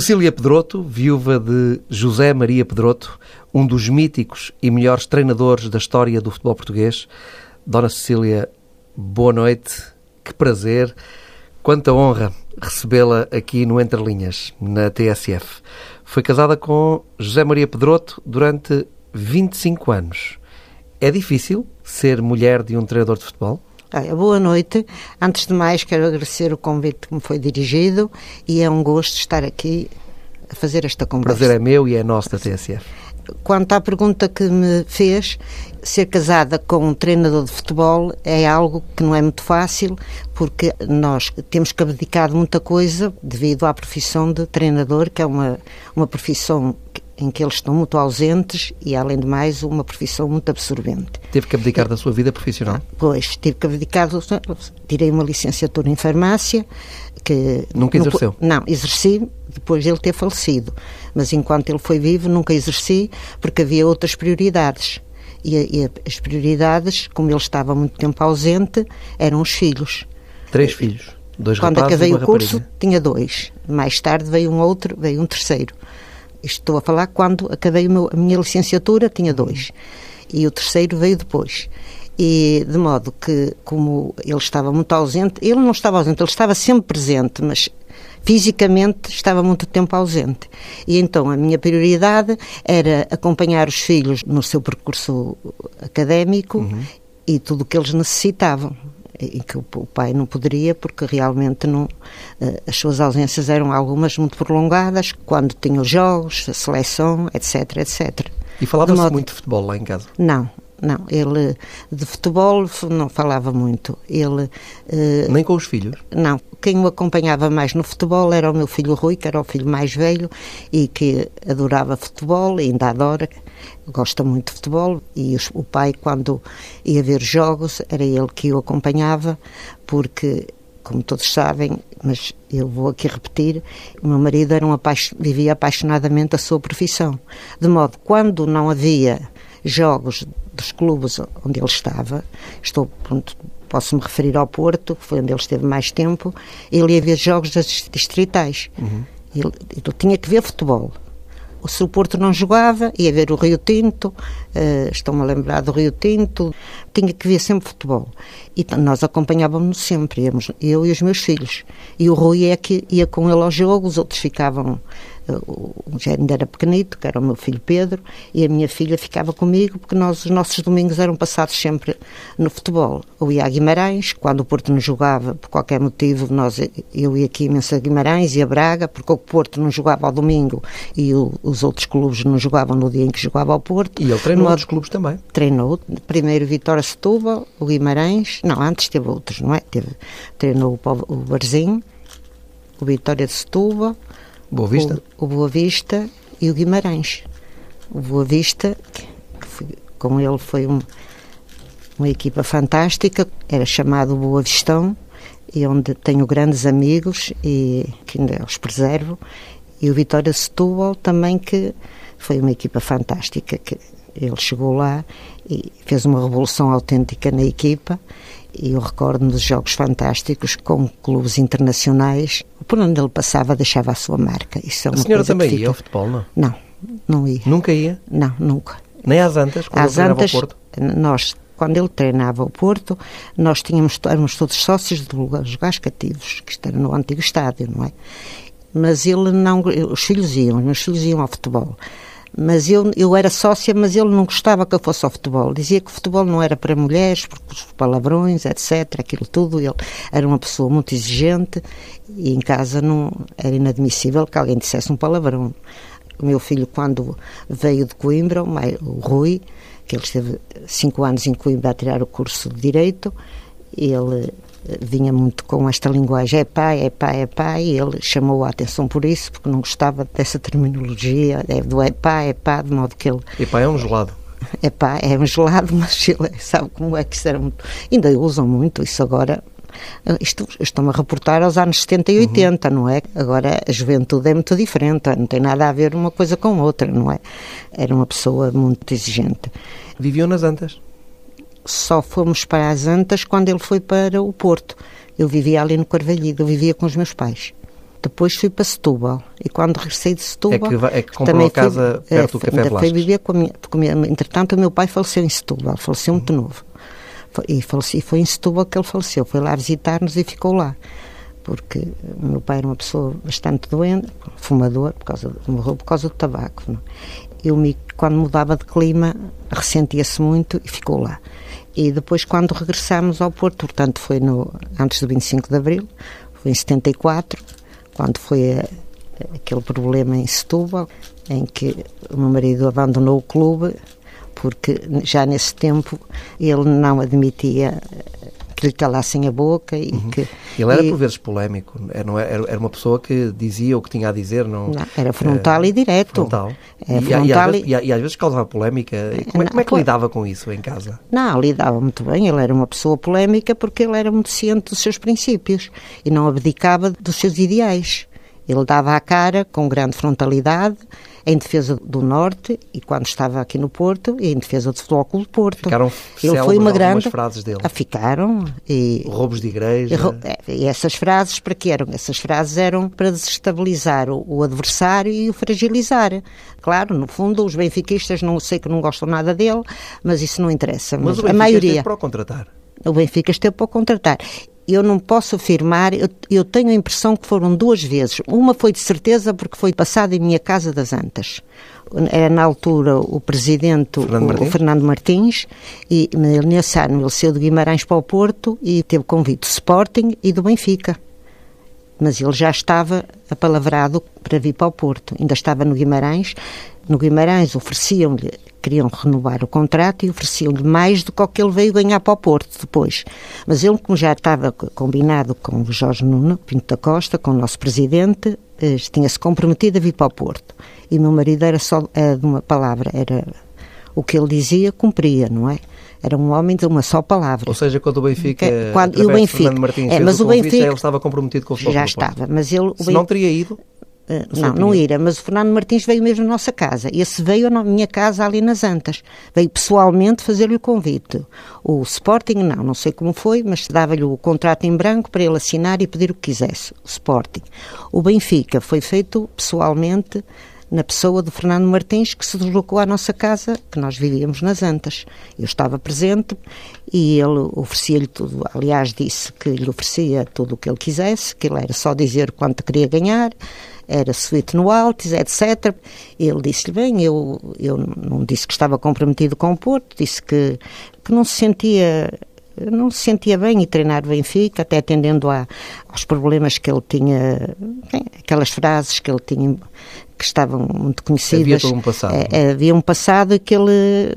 Cecília Pedroto, viúva de José Maria Pedroto, um dos míticos e melhores treinadores da história do futebol português. Dona Cecília, boa noite, que prazer, quanta honra recebê-la aqui no Entre Linhas, na TSF. Foi casada com José Maria Pedroto durante 25 anos. É difícil ser mulher de um treinador de futebol? Olha, boa noite. Antes de mais, quero agradecer o convite que me foi dirigido e é um gosto estar aqui a fazer esta conversa. O prazer é meu e é nosso da TSF. Quanto à pergunta que me fez, ser casada com um treinador de futebol é algo que não é muito fácil, porque nós temos que abdicar de muita coisa devido à profissão de treinador, que é uma, uma profissão em que eles estão muito ausentes e, além de mais, uma profissão muito absorvente. Teve que abdicar da sua vida profissional? Pois, tive que abdicar. Tirei uma licenciatura em farmácia. que Nunca exerceu? Não, exerci depois de ele ter falecido. Mas enquanto ele foi vivo, nunca exerci, porque havia outras prioridades. E, e as prioridades, como ele estava muito tempo ausente, eram os filhos. Três filhos? Dois Quando acabei o curso, rapariga. tinha dois. Mais tarde veio um outro, veio um terceiro. Estou a falar quando acabei a minha licenciatura, tinha dois. E o terceiro veio depois. E de modo que, como ele estava muito ausente, ele não estava ausente, ele estava sempre presente, mas fisicamente estava muito tempo ausente. E então a minha prioridade era acompanhar os filhos no seu percurso académico e tudo o que eles necessitavam e que o pai não poderia porque realmente não eh, as suas ausências eram algumas muito prolongadas quando tinha os jogos, a seleção, etc, etc. E falava-se modo- muito de futebol lá em casa? Não, não, ele de futebol não falava muito. Ele eh, Nem com os filhos? não, quem o acompanhava mais no futebol era o meu filho Rui, que era o filho mais velho e que adorava futebol, e ainda adora, gosta muito de futebol. E os- o pai, quando ia ver jogos, era ele que o acompanhava, porque, como todos sabem, mas eu vou aqui repetir, o meu marido era um apaix- vivia apaixonadamente a sua profissão. De modo quando não havia jogos dos clubes onde ele estava, estou, pronto, posso me referir ao Porto, que foi onde ele esteve mais tempo, ele ia ver jogos das distritais. Ele, ele tinha que ver futebol. Se o Porto não jogava, ia ver o Rio Tinto, eh, estou-me a lembrar do Rio Tinto, tinha que ver sempre futebol. E nós acompanhávamos sempre, íamos, eu e os meus filhos. E o Rui é que ia com ele ao jogo, os outros ficavam. O o já ainda era pequenito, que era o meu filho Pedro, e a minha filha ficava comigo, porque nós, os nossos domingos eram passados sempre no futebol. Eu ia a Guimarães, quando o Porto não jogava, por qualquer motivo, nós, eu ia aqui imenso a Guimarães e a Braga, porque o Porto não jogava ao domingo e o- os outros clubes não jogavam no dia em que jogava ao Porto. E ele treinou modo- outros clubes também? Treinou primeiro Vitória Setúbal, o Guimarães, não, antes teve outros, não é? Teve, treinou o, o Barzim, o Vitória de Setúbal, Boa Vista? o, o Boa Vista e o Guimarães. O Boa Vista, que foi- com ele foi um- uma equipa fantástica, era chamado Boa Vistão, e onde tenho grandes amigos e que ainda os preservo. E o Vitória Setúbal também, que foi uma equipa fantástica, que ele chegou lá e fez uma revolução autêntica na equipa. E eu recordo-me dos jogos fantásticos com clubes internacionais. Por onde ele passava, deixava a sua marca. Isso é A senhora também ia ao futebol, não? Não, não ia. Nunca ia? Não, nunca. Nem às Antas, quando Às ele Antas, ao Porto? nós, quando ele treinava o Porto, nós tínhamos, éramos todos sócios de lugares cativos, que era no antigo estádio, não é? Mas ele não, os filhos iam, os meus filhos iam ao futebol. Mas eu, eu era sócia, mas ele não gostava que eu fosse ao futebol. Dizia que o futebol não era para mulheres, porque os palavrões, etc., aquilo tudo. Ele era uma pessoa muito exigente e em casa não era inadmissível que alguém dissesse um palavrão. O meu filho, quando veio de Coimbra, o Rui, que ele esteve cinco anos em Coimbra a tirar o curso de Direito, ele vinha muito com esta linguagem, é pai, é pai, é pai, e ele chamou a atenção por isso, porque não gostava dessa terminologia, é do é pai, é pá, de modo que ele E pá, é um gelado. é pá, é um gelado, mas ele sabe como é que isso era muito. Ainda usam muito isso agora. Isto estão a reportar aos anos 70 e 80, não é? Agora a juventude é muito diferente, não tem nada a ver uma coisa com outra, não é? Era uma pessoa muito exigente. Viviam nas Antas. Só fomos para as Antas quando ele foi para o Porto. Eu vivia ali no Carvalhido, eu vivia com os meus pais. Depois fui para Setúbal e quando regressei de Setúbal... É que, é que comprou a casa fui, perto do Café ainda fui viver com a minha, porque, entretanto, o meu pai faleceu em Setúbal, faleceu muito novo. E, faleci, foi em Setúbal que ele faleceu, foi lá visitar-nos e ficou lá. Porque o meu pai era uma pessoa bastante doente, fumador, por causa, morreu por causa do tabaco. Não? Eu, me, quando mudava de clima, ressentia-se muito e ficou lá. E depois, quando regressámos ao Porto, portanto, foi no, antes do 25 de Abril, foi em 74, quando foi a, aquele problema em Setúbal, em que o meu marido abandonou o clube, porque já nesse tempo ele não admitia que lhe calassem a boca e uhum. que... Ele era e, por vezes polémico, era, era uma pessoa que dizia o que tinha a dizer, não... não era frontal e direto. Frontal. É, e, frontal e, e, e, às vezes causava polémica. Como, é, como é que lidava com isso em casa? Não, lidava muito bem, ele era uma pessoa polémica porque ele era muito ciente dos seus princípios e não abdicava dos seus ideais. Ele dava a cara com grande frontalidade em defesa do Norte e quando estava aqui no Porto e em defesa do Futebol Clube Porto. Ficaram Ele foi uma grande frases dele. Ah, ficaram e roubos de igreja. E, é, e, essas frases para que eram? Essas frases eram para desestabilizar o, o, adversário e o fragilizar. Claro, no fundo os benfiquistas não sei que não gostam nada dele, mas isso não interessa. Mas, mas a maioria para o contratar. O Benfica esteve para o contratar eu não posso afirmar, eu, eu, tenho a impressão que foram duas vezes. Uma foi de certeza porque foi passada em minha casa das Antas. Era na altura o presidente, Fernando, o, Martins. O Fernando Martins, e nesse ano ele saiu de Guimarães para o Porto e teve convite do Sporting e do Benfica. Mas ele já estava apalavrado para vir para o Porto. Ainda estava no Guimarães. No Guimarães ofereciam-lhe queriam renovar o contrato e ofereciam-lhe mais do que o que ele veio ganhar para o Porto depois. Mas ele, como já estava combinado com o Jorge Nuno Pinto da Costa, com o nosso presidente, eh, tinha-se comprometido a vir para o Porto. E meu marido era só de uma palavra, era o que ele dizia, cumpria, não é? Era um homem de uma só palavra. Ou seja, quando o Benfica, quando, o Benfica, Martins é, mas o Benfica ele estava comprometido com o futebol. Já estava, mas ele se não teria ido, Uh, não, não ira, mas o Fernando Martins veio mesmo à nossa casa. Esse veio à minha casa ali nas Antas. Veio pessoalmente fazer-lhe o convite. O Sporting, não, não sei como foi, mas dava-lhe o contrato em branco para ele assinar e pedir o que quisesse. O Sporting. O Benfica foi feito pessoalmente na pessoa do Fernando Martins, que se deslocou à nossa casa, que nós vivíamos nas Antas. Eu estava presente e ele oferecia-lhe tudo. Aliás, disse que lhe oferecia tudo o que ele quisesse, que ele era só dizer quanto queria ganhar, era suíte no Altis, etc. Ele disse-lhe, bem, eu, eu não disse que estava comprometido com o Porto, disse que, que não se sentia não se sentia bem em treinar o Benfica, até atendendo a, aos problemas que ele tinha, aquelas frases que ele tinha que estavam muito conhecidas. Havia um passado. É, havia um passado que ele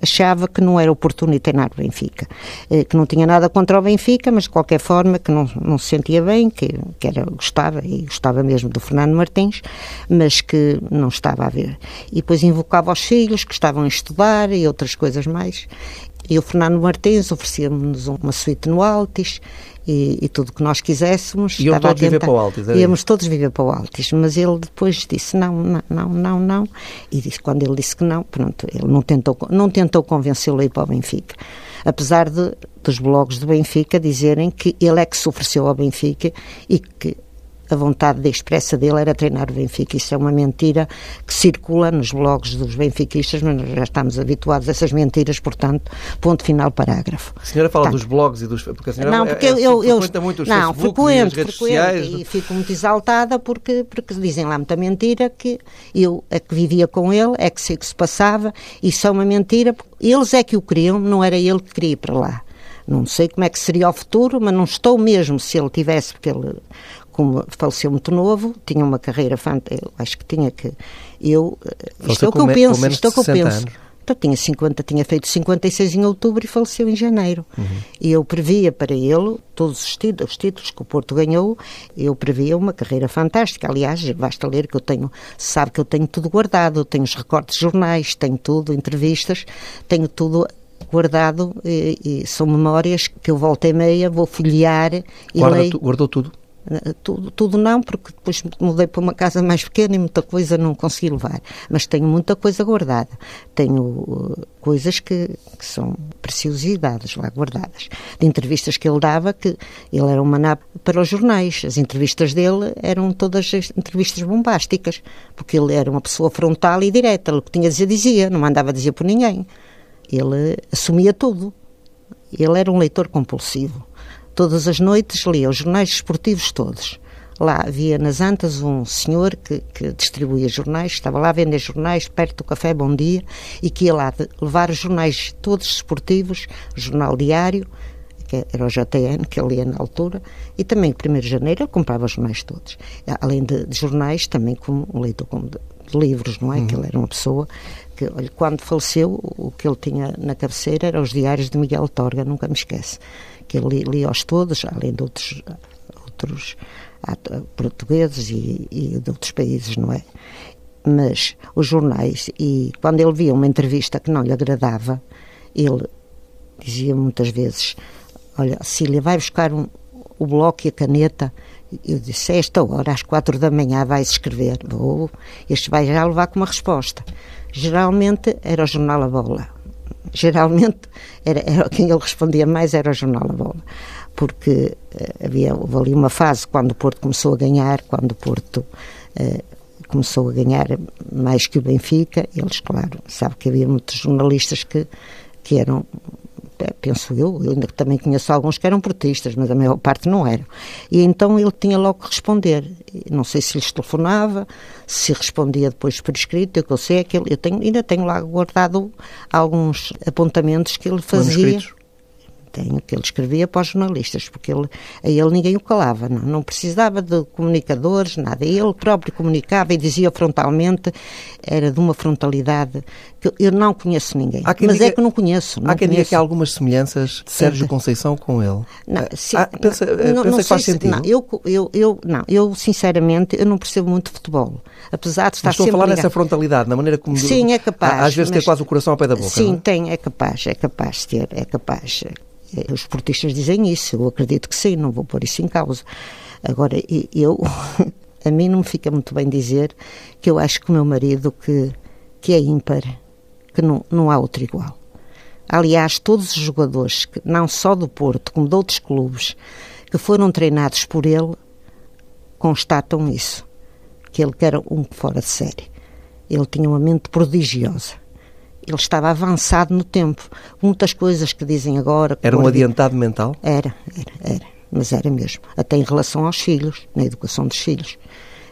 achava que não era oportuno treinar o Benfica. Eh, que não tinha nada contra o Benfica, mas de qualquer forma que não, não se sentia bem, que, que era, gostava, e gostava mesmo do Fernando Martins, mas que não estava a ver. E depois invocava os filhos que estavam a estudar e outras coisas mais. E o Fernando Martins oferecia-nos uma suíte no Altis e, e tudo o que nós quiséssemos. Iam todos viver para o Altis? Íamos todos viver para o Altis, mas ele depois disse não, não, não, não, não. E disse, quando ele disse que não, pronto, ele não tentou, não tentou convencê-lo a ir para o Benfica. Apesar de, dos blogs do Benfica dizerem que ele é que se ofereceu ao Benfica e que a vontade de expressa dele era treinar o Benfica. Isso é uma mentira que circula nos blogs dos benfiquistas, mas nós já estamos habituados a essas mentiras, portanto, ponto final, parágrafo. A senhora fala dos blogs e dos... Porque a senhora não, porque é, é, eu, eu, frequenta muito os não, frequento, e as redes sociais. E fico muito exaltada porque, porque dizem lá muita mentira que eu, a que vivia com ele, é que sei que se passava, e isso é uma mentira, eles é que o queriam, não era ele que queria ir para lá. Não sei como é que seria o futuro, mas não estou mesmo se ele tivesse, porque ele como faleceu muito novo, tinha uma carreira fantástica, acho que tinha que. Eu, isto é o que eu penso, isto é o que eu penso. Então, tinha 50, tinha feito 56 em outubro e faleceu em janeiro. Uhum. E eu previa para ele, todos os títulos, os títulos que o Porto ganhou, eu previa uma carreira fantástica. Aliás, basta ler que eu tenho, sabe que eu tenho tudo guardado, tenho os recortes de jornais, tenho tudo, entrevistas, tenho tudo guardado e, e são memórias que eu volto e meia, vou folhear e Guarda leio. Tu, guardou tudo? Tudo, tudo não, porque depois mudei para uma casa mais pequena e muita coisa não consegui levar. Mas tenho muita coisa guardada. Tenho uh, coisas que, que, são preciosidades lá guardadas. De entrevistas que ele dava, que ele era um maná para os jornais. As entrevistas dele eram todas entrevistas bombásticas, porque ele era uma pessoa frontal e direta. O que tinha a dizer, dizia, não mandava dizer por ninguém. Ele assumia tudo. Ele era um leitor compulsivo. Todas as noites lia os jornais esportivos todos. Lá havia nas Antas um senhor que, que, distribuía jornais, estava lá a vender jornais perto do Café Bom Dia e que ia lá levar os jornais todos esportivos, Jornal Diário, que era o JN, que ele lia na altura, e também, 1 de janeiro, ele comprava os jornais todos. Além de, de jornais, também como um leitor como de, de livros, não é? Uhum. Que ele era uma pessoa que, olha, quando faleceu, o que ele tinha na cabeceira eram os diários de Miguel Torga, nunca me esquece que ele lia-os todos, além de outros, outros portugueses e, e de outros países, não é? Mas os jornais, e quando ele via uma entrevista que não lhe agradava, ele dizia muitas vezes: Olha, Cília, vai buscar um, o bloco e a caneta. Eu disse: Esta hora, às quatro da manhã, vais escrever. Vou, este vai já levar com uma resposta. Geralmente era o jornal A Bola geralmente era, era, quem ele respondia mais era o jornal A Bola, porque uh, havia houve ali uma fase quando o Porto começou a ganhar, quando o Porto uh, começou a ganhar mais que o Benfica, eles, claro, sabe que havia muitos jornalistas que, que eram penso eu, eu também conheço alguns que eram portistas, mas a maior parte não eram. E então ele tinha logo que responder. Não sei se lhes telefonava, se respondia depois por escrito, o que eu sei é que ele, eu tenho, ainda tenho lá guardado alguns apontamentos que ele fazia tenho, que ele escrevia para os jornalistas, porque ele, a ele ninguém o calava, não, não precisava de comunicadores, nada. Ele próprio comunicava e dizia frontalmente, era de uma frontalidade que eu não conheço ninguém. Mas diga, é que não conheço. Não há quem diga que há algumas semelhanças de Sérgio Conceição com ele. Não, se, ah, pensa, não, pensa não que faz se, sentido? Não, eu, eu, eu, não, eu sinceramente eu não percebo muito de futebol. Apesar de estar mas estou a falar ligado. nessa frontalidade, na maneira como... Sim, é capaz. Às vezes mas, ter quase o coração ao pé da boca. Sim, não? tem, é capaz, é capaz de ter, é capaz. Eh, os portistas dizem isso, eu acredito que sim, não vou pôr isso em causa. Agora, eu, a mim não me fica muito bem dizer que eu acho que o meu marido que, que é ímpar, que não, não há outro igual. Aliás, todos os jogadores, não só do Porto, como de outros clubes, que foram treinados por ele, constatam isso. Que ele era um fora de série. Ele tinha uma mente prodigiosa ele estava avançado no tempo. Muitas coisas que dizem agora. Era um adiantado mental? Era, era, era. Mas era mesmo. Até em relação aos filhos, na educação dos filhos.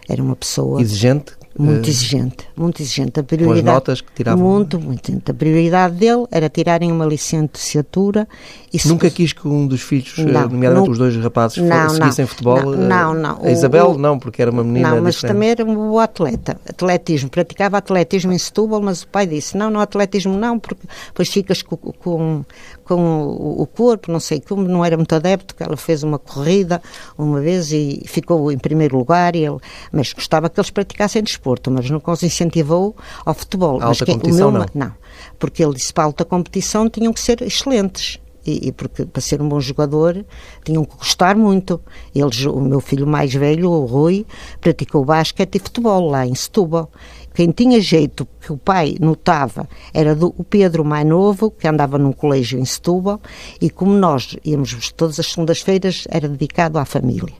Era uma pessoa. Exigente? Muito uh, exigente, muito exigente. A prioridade, com as notas que tiravam? Muito, muito exigente. A prioridade dele era tirarem uma licenciatura. E Nunca quis que um dos filhos, eh, não, nomeadamente não, os dois rapazes, não, seguissem futebol? Não, não. A Isabel, o, não, porque era uma menina Não, mas diferente. também era um bom atleta. Atletismo, praticava atletismo em Setúbal, mas o pai disse, não, não atletismo não, porque depois ficas com, com, com o, o corpo, não sei como, não era muito adepto, que ela fez uma corrida uma vez e ficou em primeiro lugar, ele, mas gostava que eles praticassem desporto, mas nunca os incentivou ao futebol. A alta mas competição, o meu, não? Não, porque ele disse para a alta competição tinham que ser excelentes. E, e, porque para ser um bom jogador tinham que gostar muito. Eles, o meu filho mais velho, o Rui, praticou basquete e futebol lá em Setúbal. Quem tinha jeito, que o pai notava, era do, o Pedro mais novo, que andava num colégio em Setúbal, e como nós íamos todas as segundas-feiras, era dedicado à família,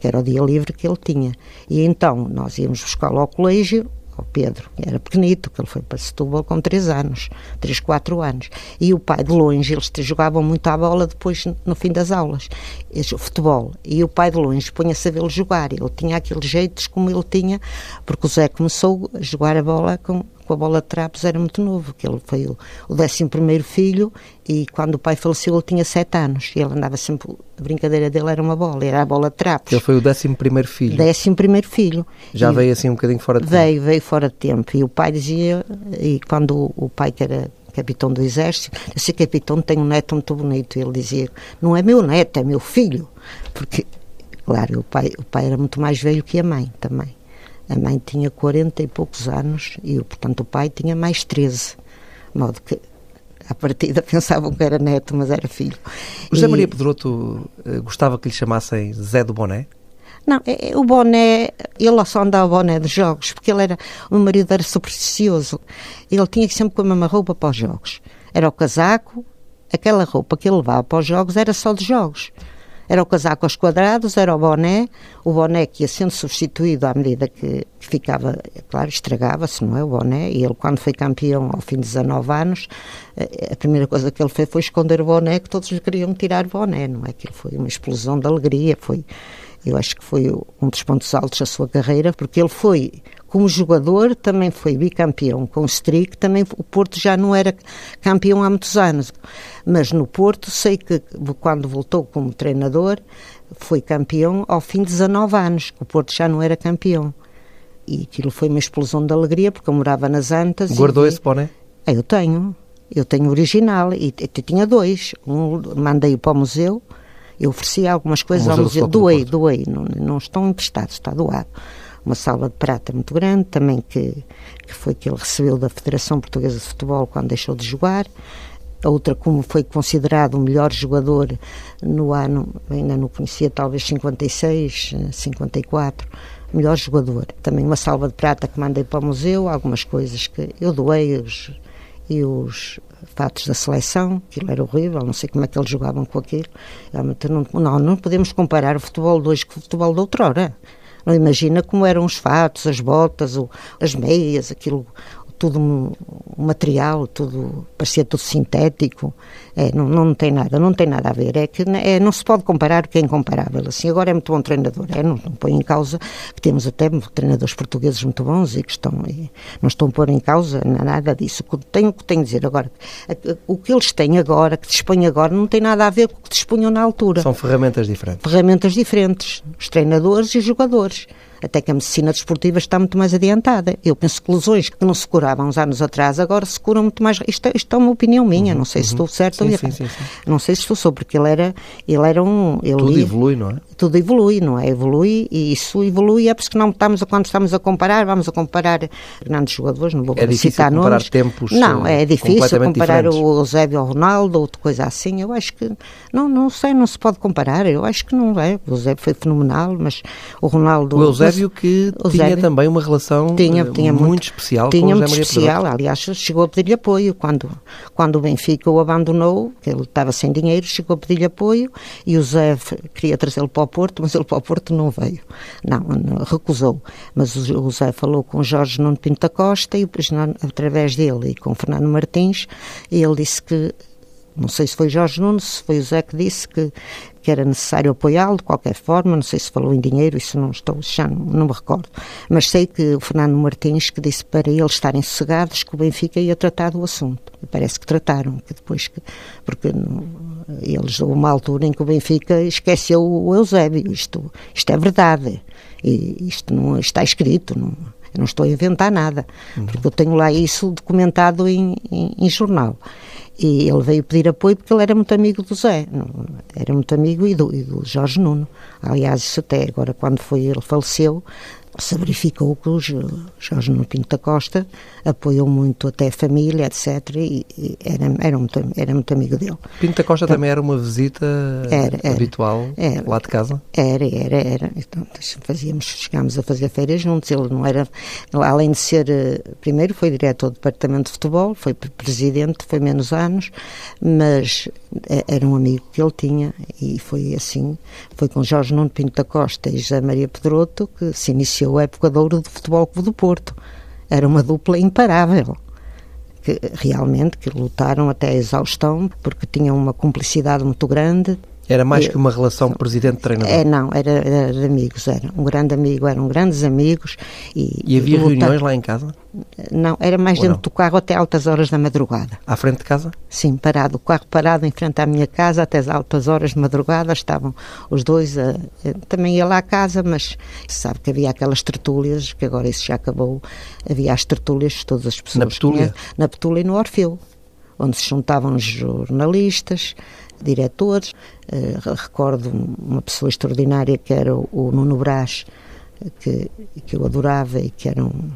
que era o dia livre que ele tinha. E então nós íamos buscá-lo ao colégio, ao Pedro, era pequenito, que ele foi para Setúbal com 3 anos, 3, 4 anos. E o pai, de longe, eles jogavam muito à bola depois, no fim das aulas, o futebol. E o pai, de longe, punha-se a vê-lo jogar. Ele tinha aqueles jeitos como ele tinha, porque o Zé começou a jogar a bola com, com a bola de trapos era muito novo, que ele foi o, o 11 primeiro filho e quando o pai faleceu ele tinha 7 anos e ele andava sempre, a brincadeira dele era uma bola, era a bola de trapos. Ele foi o 11 primeiro filho? 11 primeiro filho. Já e veio assim um bocadinho fora de veio, tempo? Veio, veio fora de tempo e o pai dizia, e quando o, o pai que era capitão do exército, esse capitão tem um neto muito bonito, e ele dizia, não é meu neto, é meu filho, porque, claro, o pai, o pai era muito mais velho que a mãe também. A mãe tinha 40 e poucos anos e, portanto, o pai tinha mais 13. De modo que, à partida, pensavam que era neto, mas era filho. José e... Maria Pedroto uh, gostava que lhe chamassem Zé do Boné? Não, é, é, o boné, ele só andava boné dos jogos, porque ele era, o meu marido era supersticioso. Ele tinha que sempre com a mesma roupa para os jogos. Era o casaco, aquela roupa que ele levava para os jogos era só de jogos. Era o casaco aos quadrados, era o boné, o boné que ia sendo substituído à medida que, ficava, claro, estragava-se, não é? O boné, e ele, quando foi campeão ao fim de 19 anos, eh, a primeira coisa que ele fez foi esconder o boné, que todos queriam tirar o boné, não é? Que foi uma explosão de alegria, foi. Eu acho que foi um dos pontos altos da sua carreira, porque ele foi como jogador, também foi bicampeão com o Strick, também o Porto já não era campeão há muitos anos. Mas no Porto, sei que quando voltou como treinador, foi campeão ao fim de 19 anos, o Porto já não era campeão. E aquilo foi uma explosão de alegria, porque eu morava nas Antas. Guardou e... esse boné? Ah, eu tenho. Eu tenho original e, e tinha dois. Um mandei para o museu, eu ofereci algumas coisas ao museu, doei, doei, não, não estão emprestados, está doado uma salva de prata muito grande, também que, que foi que ele recebeu da Federação Portuguesa de Futebol quando deixou de jogar. A outra, como foi considerado o melhor jogador no ano, ainda não conhecia, talvez 56, 54, melhor jogador. Também uma salva de prata que mandei para o museu, algumas coisas que eu doei os, e os fatos da seleção, aquilo era horrível, não sei como é que eles jogavam com aquilo. Não, não, não podemos comparar o futebol de hoje com o futebol de outrora. Não imagina como eram os fatos, as botas, as meias, aquilo, tudo material, tudo parecia tudo sintético. É, não, não tem nada, não tem nada a ver. É que é, não se pode comparar o que é incomparável. Assim, agora é muito bom treinador. É, não, não põe em causa que temos até treinadores portugueses muito bons e que estão e não estão a pôr em causa nada disso. O que tenho que tenho a dizer agora, o que eles têm agora, que dispõem agora, não tem nada a ver com o que dispunham na altura. São ferramentas diferentes. Ferramentas diferentes, os treinadores e os jogadores até que a medicina desportiva está muito mais adiantada. Eu penso que lesões que não se curavam uns anos atrás, agora se curam muito mais. Isto, é, isto é uma opinião minha, uhum, não sei uhum. se estou certo ou errado. Sim, sim, não sei se estou sou, porque ele era, ele era um. Ele tudo evolui, não é? Tudo evolui, não é? Evolui e isso evolui, é porque não estamos a, quando estamos a comparar, vamos a comparar grandes jogadores, não vou é citar comparar nomes. tempos Não, é difícil comparar diferentes. o Eusébio ao Ronaldo ou outra coisa assim. Eu acho que, não, não sei, não se pode comparar. Eu acho que não é. O Eusébio foi fenomenal, mas o Ronaldo. O Eusébio que tinha também uma relação tinha, eh, tinha muito, muito, especial tinha com o José Maria especial, aliás, chegou a pedir-lhe apoio quando, quando o Benfica o abandonou, que ele estava sem dinheiro, chegou a pedir-lhe apoio e o Zé queria trazê-lo para o Porto, mas ele para o Porto não veio. Não, não recusou. Mas o, o Zé falou com Jorge Nuno Pinto da Costa e através dele e com Fernando Martins, e ele disse que não sei se foi Jorge Nunes, se foi o Zé que disse que, que era necessário apoiá-lo de qualquer forma, não sei se falou em dinheiro, isso não estou, já não, não, me recordo. Mas sei que o Fernando Martins que disse para eles estarem sossegados que o Benfica ia tratar do assunto. E parece que trataram, que depois que, porque não, eles houve uma altura em que o Benfica esqueceu o Eusébio. Isto, isto é verdade. E isto não está escrito, não, eu não estou a inventar nada, uhum. porque eu tenho lá isso documentado em, em, em jornal. E ele veio pedir apoio porque ele era muito amigo do Zé, era muito amigo e do, e do Jorge Nuno. Aliás, isso até agora, quando foi ele faleceu, se verificou que o Jorge Nuno Pinto da Costa apoiou muito até a família, etc. E, e era, era, muito, era muito amigo dele. Pinto da Costa então, também era uma visita era, era, habitual era, lá de casa? Era, era, era. Então, fazíamos, chegámos a fazer férias juntos. Ele não era, além de ser, eh, primeiro foi diretor do departamento de futebol, foi presidente, foi menos anos, mas eh, era um amigo que ele tinha e foi assim, foi com Jorge Nuno Pinto da Costa e José Maria Pedroto que se iniciou iniciou a época de ouro do Futebol Clube do Porto. Era uma dupla imparável. Que, realmente que lutaram até a exaustão porque tinham uma cumplicidade muito grande era mais que uma relação presidente-treinador? É, não, era, era, de amigos, era um grande amigo, eram grandes amigos. E, e havia reuniões lá em casa? Não, era mais Ou dentro não? do carro até altas horas da madrugada. À frente de casa? Sim, parado, o carro parado em frente à minha casa até as altas horas de madrugada, estavam os dois, a, também ia lá à casa, mas sabe que havia aquelas tertúlias, que agora isso já acabou, havia as tertúlias, todas as pessoas... Na Petúlia? Na Petúlia e no Orfeu, onde se juntavam os jornalistas, diretores. Uh, recordo uma pessoa extraordinária que era o, Nuno Brás, que, que eu adorava e que era um.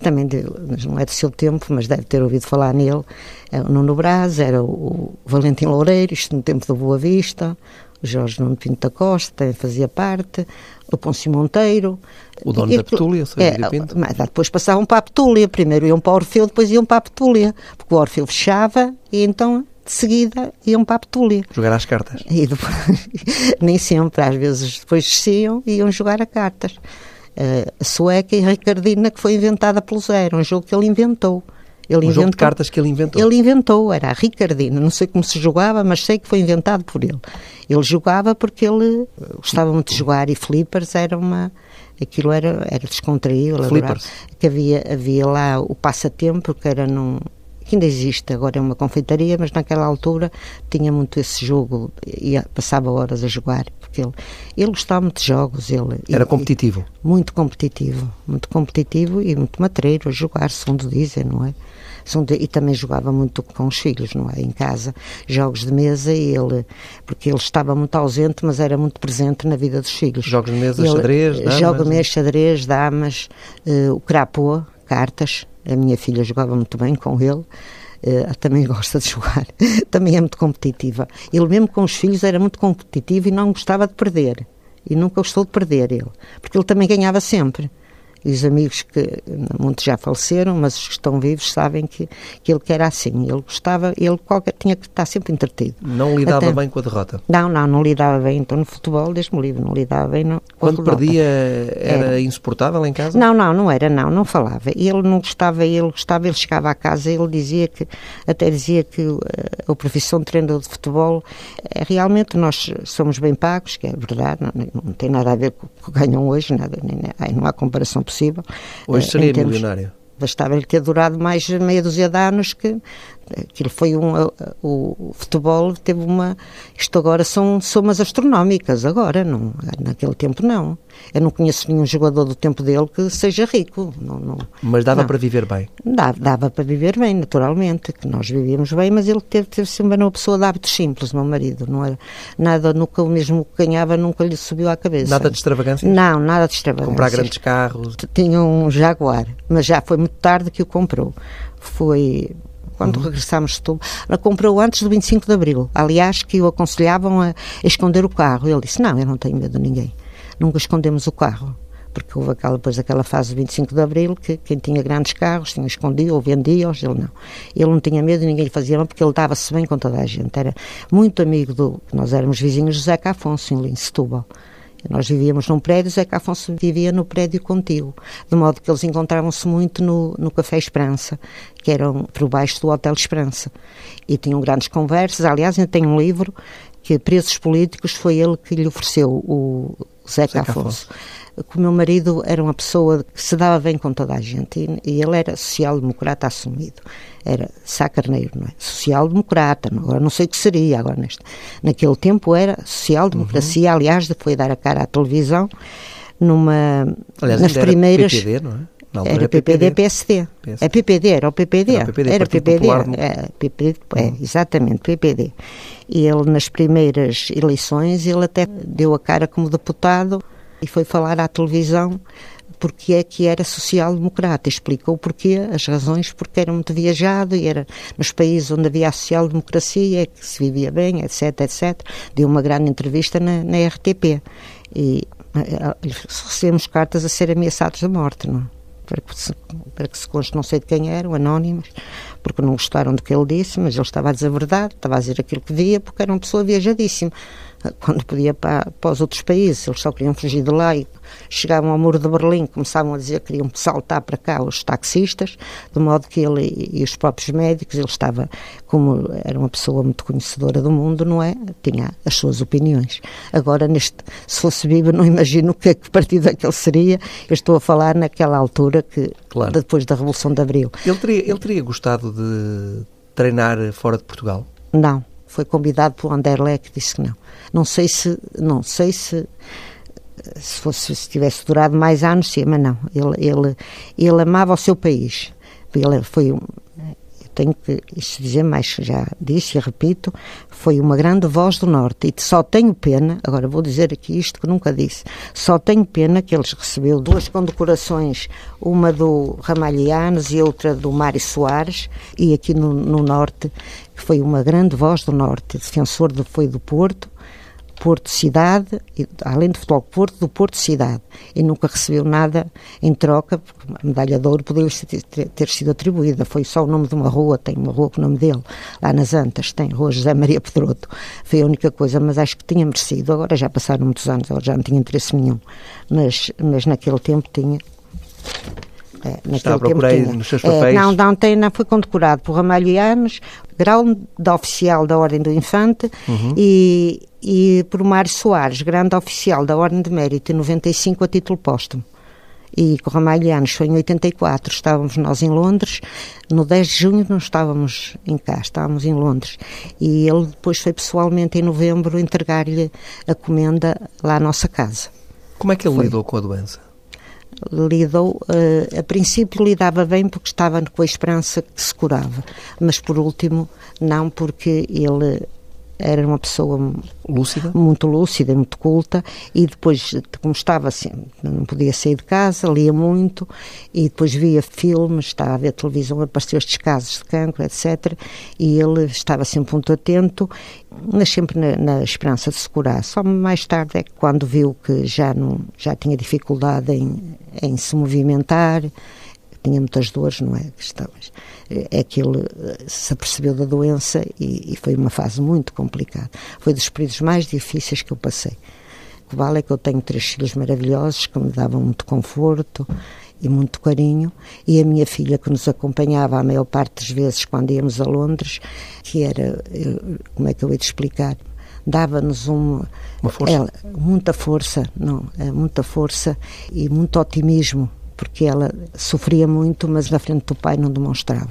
Também de, não é do seu tempo, mas deve ter ouvido falar nele. É o Nuno Brás, era o, Valentim Loureiro, isto no tempo da Boa Vista, o Jorge Nuno Pinto da Costa também fazia parte, o Pôncio Monteiro. O dono E da Petúlia, Sérgio Pinto. mas depois passavam para a Petúlia. Primeiro iam para o Orfeu, depois iam para a Petúlia. Porque o Orfeu fechava e então, de seguida, iam para a Petúlia. Jogar às cartas. E depois, nem sempre, às vezes depois desciam e iam jogar a cartas. A sueca e a Ricardina, que foi inventada pelo Zé, era um jogo que ele inventou. Ele Um jogo de inventou- cartas que ele inventou. Ele inventou, era a Ricardina, não sei como se jogava, mas sei que foi inventado por ele. Ele jogava porque ele eh, gostava muito de jogar e flippers era uma. Aquilo era, era descontraído. adorava. Flippers? Que havia, havia lá o passatempo, que era num. Que ainda existe, agora é uma confeitaria, mas naquela altura tinha muito esse jogo, e passava horas a jogar, porque ele, ele gostava muito de jogos. Ele, Era e- competitivo. muito competitivo, muito competitivo e muito matreiro a jogar, segundo dizem, não é? E também jogava muito com os filhos, não é? Em casa, jogos de mesa e ele, porque ele estava muito ausente, mas era muito presente na vida dos filhos. Jogos de mesa, Ele- xadrez, damas, Jogo de né? mesa, xadrez, damas, eh, o crapô, cartas. A minha filha jogava muito bem com ele. eh, também gosta de jogar, também é muito competitiva. Ele mesmo com os filhos era muito competitivo e não gostava de perder. E nunca gostou de perder ele, porque ele também ganhava sempre. E os amigos que muitos já faleceram, mas os que estão vivos sabem que, que ele que era assim. Ele gostava, ele qualquer, tinha que estar sempre entretido. Não lidava Até- bem com a derrota. Não, não, não lidava bem. Então no futebol, desde-me livre, não lidava bem. Não, a Quando perdia, era insuportável em casa? Não, não, não era, não, não falava. Ele não gostava, ele gostava, ele chegava à casa, ele dizia que, até dizia que eh, a profissão de treinador de futebol, é realmente nós somos bem pagos, que é verdade, não, não tem nada a ver com o que ganham hoje, nada, nem- não há comparação possível. Hoje Eh, seria termos- milionário. Bastava-lhe ter durado mais meia dúzia de anos que aquilo foi um o, futebol teve uma isto agora são somas astronómicas agora não naquele tempo não eu não conheço nenhum jogador do tempo dele que seja rico não, não Mas dava não. para viver bem. Dava, dava para viver bem, naturalmente, que nós vivíamos bem, mas ele teve, teve sempre uma pessoa de hábitos simples, meu marido, não era nada, nunca o mesmo que ganhava, nunca lhe subiu à cabeça. Nada de extravagâncias? Não, nada de extravagâncias. Comprar grandes carros. Tinha um Jaguar, mas já foi muito tarde que o comprou. Foi quando regressámos de Setúbal. Ela comprou antes do 25 de Abril. Aliás, que o aconselhavam a, a esconder o carro. Ele disse, não, eu não tenho medo de ninguém. Nunca escondemos o carro. Porque houve aquela, depois daquela fase do 25 de Abril, que quem tinha grandes carros tinha escondido ou vendia-os, ele não. Ele não tinha medo ninguém lhe fazia mal, porque ele dava-se bem com toda a gente. Era muito amigo do... Nós éramos vizinhos do Zeca Afonso, em Setúbal. Nós vivíamos num prédio, Zeca Afonso vivia no prédio contíguo, de modo que eles encontravam-se muito no, no Café Esperança, que era por baixo do Hotel Esperança. E tinham grandes conversas. Aliás, ainda tem um livro que Presos Políticos foi ele que lhe ofereceu, o Zeca, Zeca Afonso. Que o meu marido era uma pessoa que se dava bem com toda a gente e, ele era social-democrata assumido. Era Sá Carneiro, não é? Social-democrata, não- agora não sei o que seria agora neste. Naquele tempo era social-democracia, Uhum. aliás, foi dar a cara à televisão numa Aliás, nas era primeiras PPD, não é? Na altura era PPD, PSD. PSD. É PPD, era o PPD. Era o PPD, Era PPD. Popular É, PPD, é, exatamente, PPD. E ele, nas primeiras eleições, ele até deu a cara como deputado e foi falar à televisão porque é que era social-democrata. Explicou porquê, as razões, porque era muito viajado e era nos países onde havia a social-democracia, que se vivia bem, etc, etc. Deu uma grande entrevista na, na RTP. E eh, recebemos cartas a ser ameaçados de morte, não é? para que, se, para que se conste, não sei de quem eram, anónimas, porque não gostaram do que ele disse, mas ele estava a dizer a verdade, estava a dizer aquilo que via, porque era uma pessoa viajadíssima. Quando podia para, para os outros países, eles só queriam fugir de lá e chegavam ao muro de Berlim, começavam a dizer que queriam saltar para cá os taxistas, de modo que ele e, os próprios médicos, ele estava, como era uma pessoa muito conhecedora do mundo, não é? Tinha as suas opiniões. Agora, neste, se fosse vivo, não imagino que, é que partido é que ele seria. Eu estou a falar naquela altura que, Claro. depois da Revolução de Abril. Ele teria, ele teria gostado de treinar fora de Portugal? Não, foi convidado pelo Anderlecht, disse que não. Não sei se, não sei se se fosse se tivesse durado mais anos, sim, mas não. Ele ele ele amava o seu país. Ele foi um eu tenho que isto dizer mais, já disse e repito, foi uma grande voz do Norte. E só tenho pena, agora vou dizer aqui isto que nunca disse, só tenho pena que eles recebeu duas condecorações, uma do Ramalhianos e outra do Mário Soares, e aqui no, no Norte, que foi uma grande voz do Norte, defensor do, foi do Porto, Porto Cidade, além do Futebol Porto, do Porto Cidade. E nunca recebeu nada em troca, porque a medalha de ouro poderia ter sido atribuída. Foi só o nome de uma rua, tem uma rua com o nome dele, lá nas Antas, tem Rua José Maria Pedroto. Foi a única coisa, mas acho que tinha merecido. Agora já passaram muitos anos, agora já não tinha interesse nenhum. Mas, mas naquele tempo tinha. É, Está a procurar nos seus papéis? É, não, não, tem, não foi condecorado por Ramalhianos, grau de oficial da Ordem do Infante uhum. e, e por Mário Soares, grande oficial da Ordem de Mérito, em 95 a título póstumo. E com Ramalhianos foi em 84, estávamos nós em Londres, no 10 de junho não estávamos em cá, estávamos em Londres. E ele depois foi pessoalmente em novembro entregar-lhe a comenda lá à nossa casa. Como é que ele foi. lidou com a doença? Lidou, uh, a princípio lidava bem porque estava com a esperança que se curava, mas por último não porque ele era uma pessoa lúcida? muito lúcida, muito culta e depois, como estava assim, não podia sair de casa, lia muito e depois via filmes, estava a ver televisão, apareceu estes casos de cancro, etc. E ele estava sempre muito atento, mas sempre na, na esperança de se curar. Só mais tarde é que quando viu que já, não, já tinha dificuldade em, em se movimentar, tinha muitas dores, não é? Questões. É que ele eh, se apercebeu da doença e, e, foi uma fase muito complicada. Foi dos períodos mais difíceis que eu passei. O que vale é que eu tenho três filhos maravilhosos que me davam muito conforto e muito carinho, e a minha filha que nos acompanhava a maior parte das vezes quando íamos a Londres, que era, eh, como é que eu ia te explicar? dava-nos uma, uma força. Ela, muita força, não, é muita força e muito otimismo porque ela sofria muito, mas na frente do pai não demonstrava.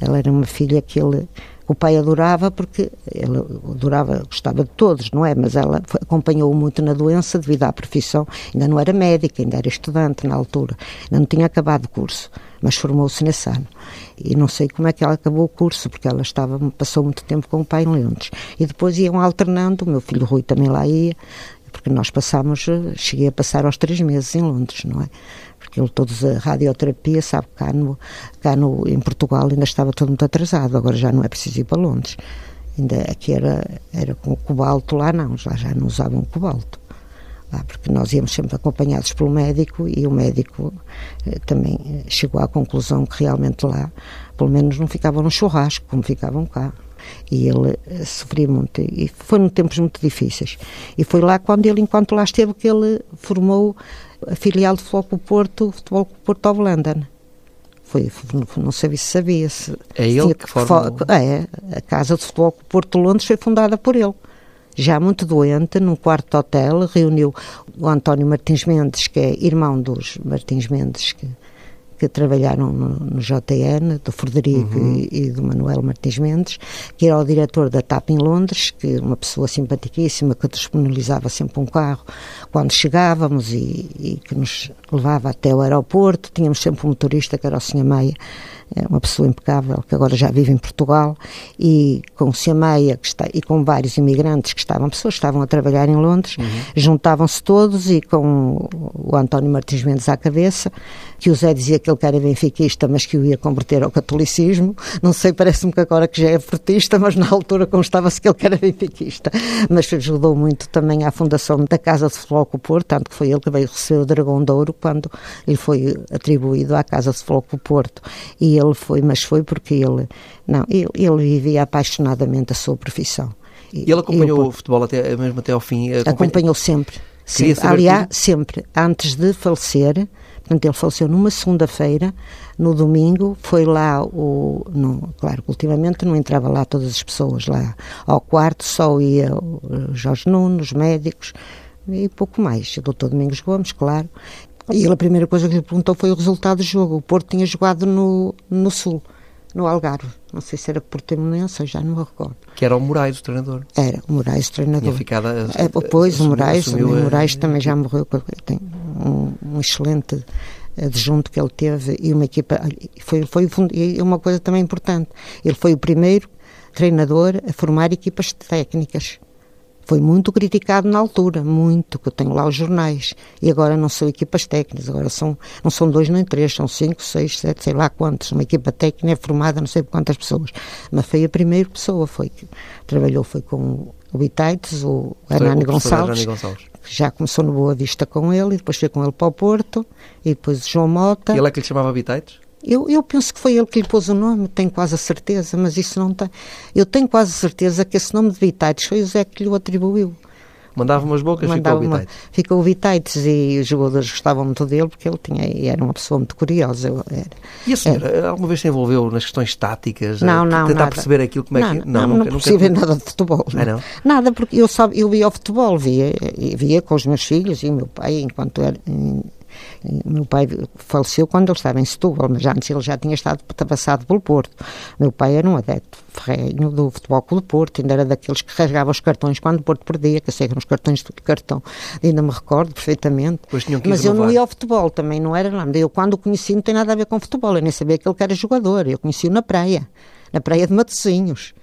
Ela era uma filha que ele, o pai adorava porque ele adorava, gostava de todos, não é? Mas ela acompanhou-o muito na doença devido à profissão. Ainda não era médica, ainda era estudante na altura, ainda não tinha acabado o curso, mas formou-se nesse ano. E não sei como é que ela acabou o curso, porque ela estava, passou muito tempo com o pai em Londres. E depois iam alternando, o meu filho Rui também lá ia, porque nós passámos, cheguei a passar aos três meses em Londres, não é? Ele todos a radioterapia, sabe, cá, no, cá no, em Portugal ainda estava tudo muito atrasado, agora já não é preciso ir para Londres. Ainda aqui era, era com cobalto, lá não, lá já não usavam cobalto. Lá, porque nós íamos sempre acompanhados pelo médico e o médico eh, também eh, chegou à conclusão que realmente lá, pelo menos não ficavam no churrasco, como ficavam cá e ele eh, sofria muito e foram tempos muito difíceis e foi lá quando ele enquanto lá esteve que ele formou a filial de Futebol Porto, Futebol Porto of London. Foi, não sabia se sabia se. É ele que forma... É, a Casa de Futebol Porto de Londres foi fundada por ele. Já muito doente, num quarto de hotel, reuniu o António Martins Mendes, que é irmão dos Martins Mendes, que que trabalharam no, no JN, do Frederico uhum. e, e, do Manuel Martins Mendes, que era o diretor da TAP em Londres, que uma pessoa simpaticíssima, que disponibilizava sempre um carro quando chegávamos e, e que nos levava até o aeroporto. Tínhamos sempre um motorista, que era o Sr. Meia, é uma pessoa impecável, que agora já vive em Portugal, e com o Ciameia que está, e com vários imigrantes que estavam, pessoas que estavam a trabalhar em Londres, uhum. juntavam-se todos e com o António Martins Mendes à cabeça, que o Zé dizia que ele era benfiquista, mas que o ia converter ao catolicismo. Não sei, parece-me que agora que já é portista, mas na altura constava-se que ele era benfiquista. Mas ajudou muito também à fundação da Casa de Futebol com o Porto, tanto que foi ele que veio receber o Dragão de Ouro quando ele foi atribuído à Casa de Futebol com o Porto. E ele foi, mas foi porque ele, não, ele, ele vivia apaixonadamente a sua profissão. E ele acompanhou eu, o futebol até, mesmo até ao fim? Acompanhou, acompanhou sempre. sempre. Aliás, sempre. Antes de falecer, portanto, ele faleceu numa segunda-feira, no domingo, foi lá o. No, claro ultimamente não entrava lá todas as pessoas lá. Ao quarto só ia o Jorge Nuno, os médicos e pouco mais. O doutor Domingos Gomes, claro. E ele, a primeira coisa que lhe perguntou foi o resultado do jogo. O Porto tinha jogado no, no Sul, no Algarve. Não sei se era Portimonense, já não me recordo. Que era o Moraes, o treinador. Era, o Moraes, o treinador. Tinha ficado a, é, pois, o Moraes, o Moraes também já morreu. Tem um, um excelente adjunto que ele teve e uma equipa. Foi, foi e uma coisa também importante. Ele foi o primeiro treinador a formar equipas técnicas Foi muito criticado na altura, muito, que eu tenho lá os jornais. E agora não são equipas técnicas, agora são, não são dois nem três, são cinco, seis, sete, sei lá quantos. Uma equipa técnica é formada não sei por quantas pessoas. Mas foi a primeira pessoa, foi que trabalhou, foi com o Bitaites, o Hernani Gonçalves, Gonçalves, que já começou no Boa Vista com ele, e depois foi com ele para o Porto, e depois o João Mota. E ele é que lhe chamava Bitaites? Eu, eu penso que foi ele que lhe pôs o nome, tenho quase a certeza, mas isso não tem. Eu tenho quase a certeza que esse nome de Vitaites foi o Zé que lhe o atribuiu. Mandava umas bocas, Mandava ficou uma- Bitaites. Ficou o Vitaites e os jogadores gostavam muito dele porque ele tinha, era uma pessoa muito curiosa. Era. E a senhora, alguma vez se envolveu nas questões táticas? Não, a não, Tentar nada. perceber aquilo como é não, que... Não, não, nunca, percebi nunca... nada de futebol. Ah, não? Nada, porque eu, só, eu via ao futebol, via, via com os meus filhos e o meu pai, enquanto era. O meu pai faleceu quando ele estava em Setúbal, mas antes ele já tinha estado passado pelo Porto. O meu pai era um adepto ferrenho do Futebol Clube do Porto, ainda era daqueles que rasgava os cartões quando o Porto perdia, que eram os cartões de cartão, ainda me recordo perfeitamente. Mas eu não ia ao futebol, também não era lá. Eu quando o conheci não tem nada a ver com futebol, eu nem sabia que ele era jogador. Eu conheci-o na praia, na praia de Matosinhos.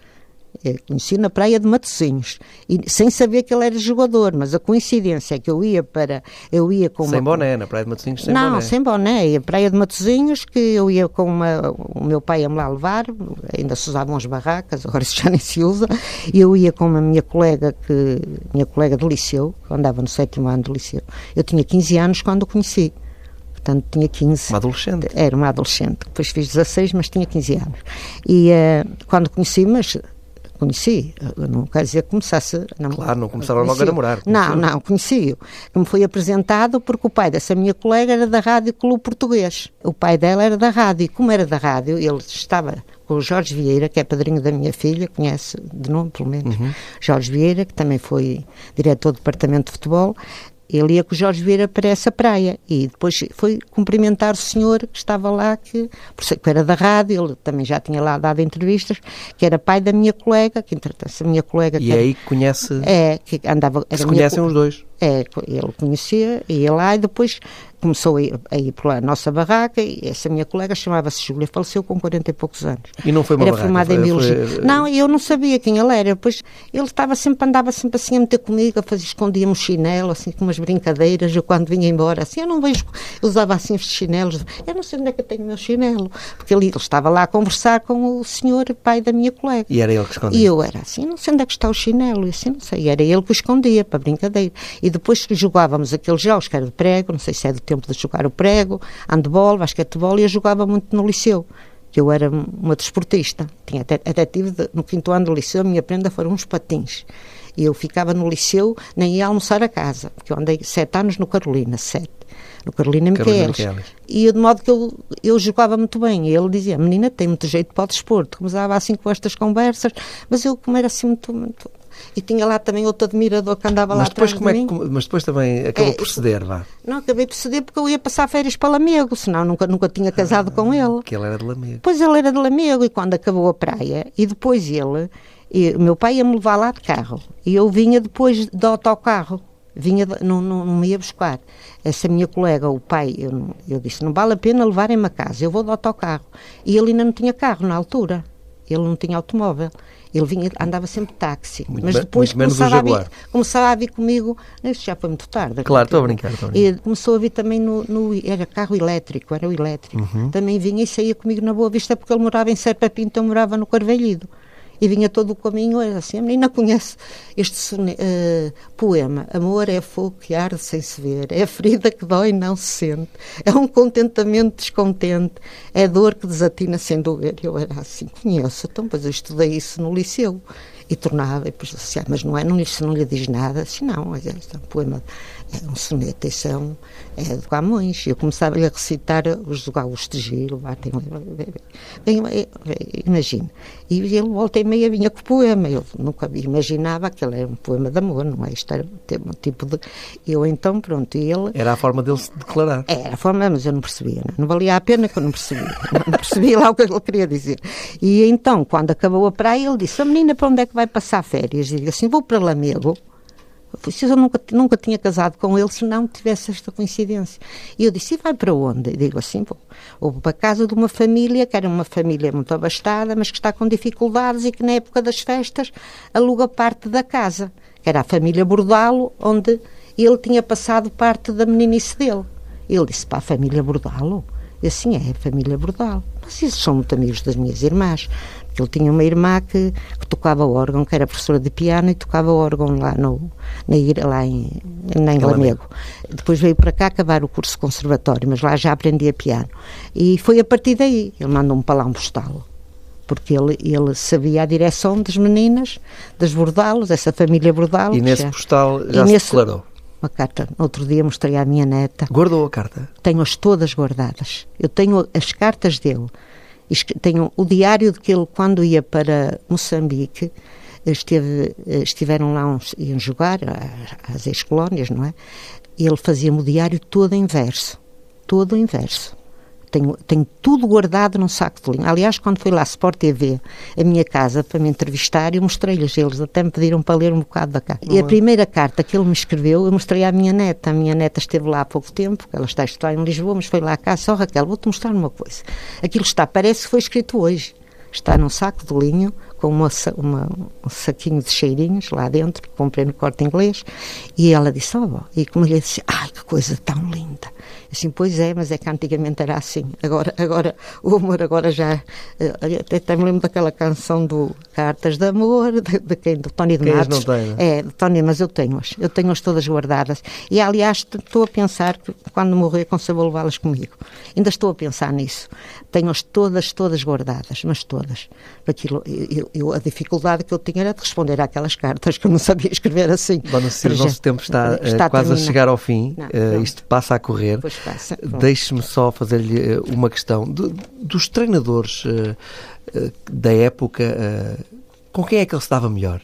Eu conheci na praia de Matosinhos, e, sem saber que ele era jogador, mas a coincidência é que eu ia para. Eu ia com Sem uma, boné, na Praia de Matosinhos, sem não, boné. sem boné. A Praia de Matosinhos, que eu ia com uma, o meu pai ia-me lá levar, ainda se usavam as barracas, agora isso já nem se usa, e eu ia com uma minha colega, que, minha colega de liceu, que andava no sétimo ano de liceu. Eu tinha 15 anos quando o conheci, portanto tinha 15. Uma adolescente. Era uma adolescente, depois fiz 16, mas tinha 15 anos. E eh, quando conheci, mas conheci, eu não quer dizer que começasse a namorar. Claro, não começaram logo a namorar, Não, conheceu? não, conheci-o. Que me foi apresentado porque o pai dessa minha colega era da Rádio Clube Português. O pai dela era da rádio. E como era da rádio, ele estava com o Jorge Vieira, que é padrinho da minha filha, conhece de nome pelo menos. Uhum. Jorge Vieira, que também foi diretor do departamento de futebol. Ele ia com o Jorge Vieira para essa praia e depois foi cumprimentar o senhor que estava lá, que, que era da rádio, ele também já tinha lá dado entrevistas, que era pai da minha colega, que entretanto, essa minha colega E que era- aí que conhece... é, que andava. era se minha conhecem co- os dois. É, ele conhecia, ia lá e depois começou a ir, a ir pela nossa barraca e essa minha colega chamava-se Júlia, faleceu com 40 e poucos anos. E não foi uma era barraca, formada em foi- biologia. foi- Não, eu não sabia quem ele era. Depois ele estava sempre, andava sempre assim a meter comigo, a fazer, escondia-me chinelo, assim, com umas brincadeiras. Eu quando vinha embora, assim, eu não vejo, eu usava assim os chinelos. Eu não sei onde é que eu tenho o meu chinelo. Porque ele, ele estava lá a conversar com o senhor, pai da minha colega. E era ele que escondia. E eu era assim, não sei onde é que está o chinelo, e assim, não sei. E era ele que o escondia, para brincadeira. E depois que jogávamos aqueles jogos que era de prego, não sei se é do tempo de jogar o prego, handball, basquetebol, e eu jogava muito no liceu. Que eu era uma desportista. Tinha até, até tive, de- no quinto ano do liceu, a minha prenda foram uns patins. E eu ficava no liceu, nem ia almoçar a casa, porque eu andei sete anos no Carolina, sete. No Carolina. Miquelis. E de modo que eu, eu jogava muito bem. E ele dizia: Menina, tem muito jeito para o desporto. Começava assim com estas conversas, mas eu, como era assim muito. muito... E tinha lá também outro admirador que andava lá Mas depois, atrás como é de que, mim. como- mas depois também acabou É, por ceder, vá. Não, acabei de ceder porque eu ia passar férias para Lamego, senão nunca, nunca tinha casado com ele. Que ele era de Lamego. Depois ele era de Lamego e quando acabou a praia, e depois ele, e o meu pai ia-me levar lá de carro, e eu vinha depois de autocarro, vinha, não, não, não me ia buscar. Essa minha colega, o pai, eu, eu disse, não vale a pena levarem-me a casa, eu vou de autocarro. E ele ainda não tinha carro na altura, ele não tinha automóvel. Ele vinha, andava sempre de táxi. Muito mas depois menos começava a, vir, começava a vir comigo. Isso já foi muito tarde. Claro, estou a brincar, estou a brincar. E começou a vir também no, no- Era carro elétrico, era o elétrico. Uhum. Também vinha e saía comigo na Boa Vista porque ele morava em Serpa Pinto, eu morava no Carvalhido. E vinha todo o caminho, assim, a menina conhece este eh, poema. Amor é fogo que arde sem se ver, é ferida que dói e não se sente, é um contentamento descontente, é dor que desatina sem doer. Eu era assim, conheço, então, pois eu estudei isso no liceu. E tornava, e depois assim, ah, mas não é, não, isso não lhe diz nada. Assim, não, é, é um poema, é um soneto, isso é, um, é de Camões. Eu começava-lhe a recitar os galos de bem, bem, imagina. E ele volta e meia vinha com o poema. Eu nunca imaginava que ele era um poema de amor, não é? Isto era um tipo de. Eu então, pronto, e ele. Era a forma dele se declarar. Era a forma, mas eu não percebia. Não, não valia a pena que eu não percebia. Não percebia lá o que ele queria dizer. E então, quando acabou a praia, ele disse: A menina para onde é que vai passar férias? E eu assim: Vou para Lamego. Se eu nunca, nunca tinha casado com ele se não tivesse esta coincidência. E eu disse: E vai para onde? E digo assim: Vou, vou para a casa de uma família, que era uma família muito abastada, mas que está com dificuldades e que na época das festas aluga parte da casa que era a família Bordalo, onde ele tinha passado parte da meninice dele. Ele disse, para a família Bordalo? E assim é, a família Bordalo. Mas eles são muito amigos das minhas irmãs. Porque ele tinha uma irmã que, que, tocava órgão, que era professora de piano e tocava órgão lá, no, na, lá em, em Lamego. Depois veio para cá acabar o curso conservatório, mas lá já aprendia piano. E foi a partir daí. Ele mandou-me para lá um postal porque ele, ele sabia a direção das meninas, das Bordalos, essa família Bordalo. E nesse já, postal já se nesse, declarou? Uma carta. Outro dia mostrei à minha neta. Guardou a carta? Tenho-as todas guardadas. Eu tenho as cartas dele. Tenho o diário de que ele, quando ia para Moçambique, esteve, estiveram lá, uns, iam jogar às ex-colónias, não é? Ele fazia-me o diário todo em verso. Todo em verso. Tenho, tenho tudo guardado num saco de linha. Aliás, quando fui lá à Sport TV, a minha casa, para me entrevistar, eu mostrei-lhes. Eles até me pediram para ler um bocado da carta. E a primeira carta que ele me escreveu, eu mostrei à minha neta. A minha neta esteve lá há pouco tempo, ela está a estudar em Lisboa, mas foi lá casa. Só, Raquel, vou-te mostrar uma coisa. Aquilo está, parece que foi escrito hoje. Está num saco de linho, com uma, uma, um saquinho de cheirinhos lá dentro, que comprei no corte inglês, e ela disse, oh, e como lhe disse, ai, que coisa tão linda. Assim, pois é, mas é que antigamente era assim. Agora, agora o amor agora já. Eh, até, até me lembro daquela canção do Cartas de Amor, de, de quem? Do Tony de Matos. Não tem, é, de Tony, mas eu tenho-as. Eu tenho-as todas guardadas. E aliás, estou a pensar que quando morrer, consigo levá-las comigo. Ainda estou a pensar nisso. Tenho-as todas, todas guardadas, mas todas. Aquilo, eu, eu, a dificuldade que eu tinha era de responder àquelas cartas que eu não sabia escrever assim. Dona Cecília, o nosso tempo está, está quase a, a chegar ao fim. Não, uh, isto passa a correr. Pois Deixe-me só fazer-lhe eh, uma questão. dos treinadores uh, uh, da época, com quem é que ele se dava melhor?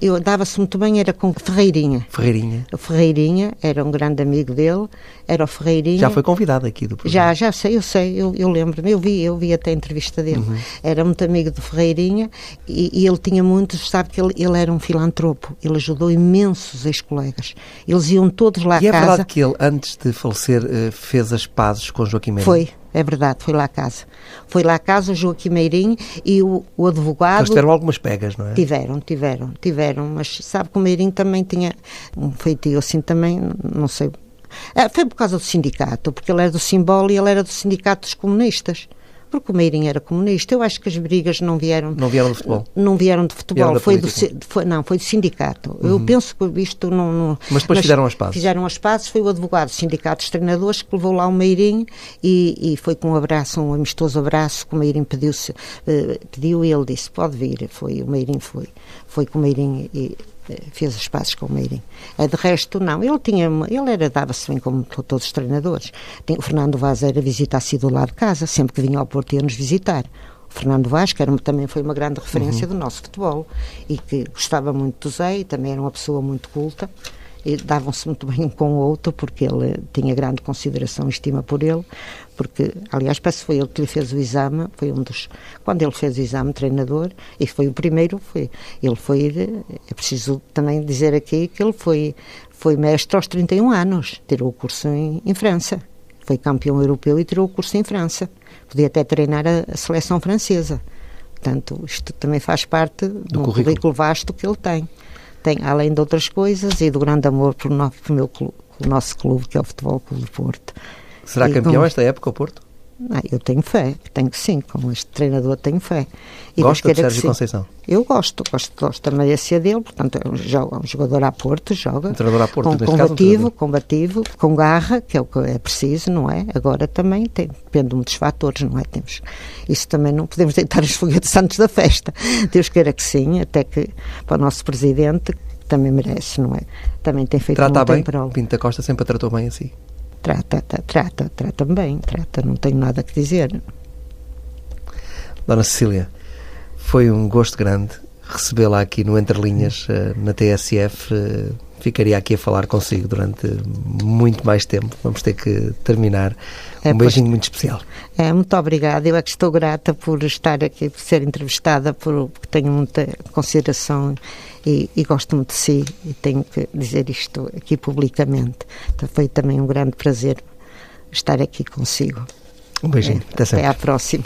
Eu dava-se muito bem, era com Ferreirinha. Ferreirinha. O Ferreirinha era um grande amigo dele, era o Ferreirinha. Já foi convidado aqui do programa. Já, já sei, eu sei, eu, eu lembro-me, eu vi, eu vi até a entrevista dele. Uhum. Era muito amigo do Ferreirinha e, e, ele tinha muitos, sabe que ele, ele era um filantropo, ele ajudou imensos ex-colegas. Eles iam todos lá e à casa. E é verdade que ele, antes de falecer, eh, fez as pazes com Joaquim Mendes? Foi, é verdade, foi lá a casa. Foi lá a casa o Joaquim Meirinho e o, o advogado. Eles tiveram algumas pegas, não é? Tiveram, tiveram, tiveram, mas sabe que o Meirinho também tinha um feitio assim também, não sei. É, foi por causa do sindicato, porque ele era do Simbolo e ele era do Sindicato dos Comunistas porque o Meirinho era comunista. Eu acho que as brigas não vieram. Não vieram do futebol? Não vieram de futebol, foi do, foi, não, foi do sindicato. Uhum. Eu penso que isto não. não mas depois mas fizeram as pazes. Fizeram as pazes, foi o advogado do sindicato dos treinadores que levou lá o Meirinho e, e foi com um abraço, um amistoso abraço, que o Meirinho pediu-se, uh, pediu e ele disse: pode vir. Foi, o Meirinho foi. Foi com o Meirinho e fez as pazes com o Meirinho. Eh, de resto, não. Ele tinha, ele era, dava-se bem como todos os treinadores. O Fernando Vaz era visitasse do lado de casa, sempre que vinha ao Porto ia nos visitar. O Fernando Vaz, que era, também foi uma grande referência uhum. do nosso futebol e que gostava muito do Zé e também era uma pessoa muito culta davam-se muito bem um com o outro, porque ele tinha grande consideração e estima por ele, porque, aliás, parece que foi ele que lhe fez o exame, foi um dos, quando ele fez o exame treinador, e foi o primeiro, foi, ele foi, é preciso também dizer aqui que ele foi, foi mestre aos 31 anos, tirou o curso em, em França, foi campeão europeu e tirou o curso em França, podia até treinar a, a seleção francesa. Portanto, isto também faz parte do, do currículo. currículo vasto que ele tem tem, além de outras coisas, e do grande amor por, no, por meu clube, o nosso clube, que é o Futebol Clube do Porto. Será e campeão com... esta época o Porto? Ah, eu tenho fé, tenho que sim, com este treinador tenho fé. E Gosta de Sérgio Conceição? Eu gosto, gosto, gosto da merecia dele, portanto é um, joga, um jogador a Porto, joga. Um treinador a Porto, com, combativo, caso, combativo, com garra, que é o que é preciso, não é? Agora também tem, depende de muitos fatores, não é? Temos, isso também não podemos deitar os foguetes antes da festa. Deus queira que sim, até que para o nosso presidente, que também merece, não é? Também tem feito Trata bem, prol. Pinto da Costa sempre a tratou bem assim? Trata, trata, trata, trata bem, trata, não tenho nada a dizer. Dona Cecília, foi um gosto grande recebê-la aqui no Entre Linhas, eh, na TSF. Eh, ficaria aqui a falar consigo durante muito mais tempo. Vamos ter que terminar. É, um beijinho pois, muito especial. É, muito obrigada. Eu é que estou grata por estar aqui, por ser entrevistada, por, porque tenho muita consideração e, e, gosto muito de si e tenho que dizer isto aqui publicamente. Então foi também um grande prazer estar aqui consigo. Um beijinho. É, até, até à próxima.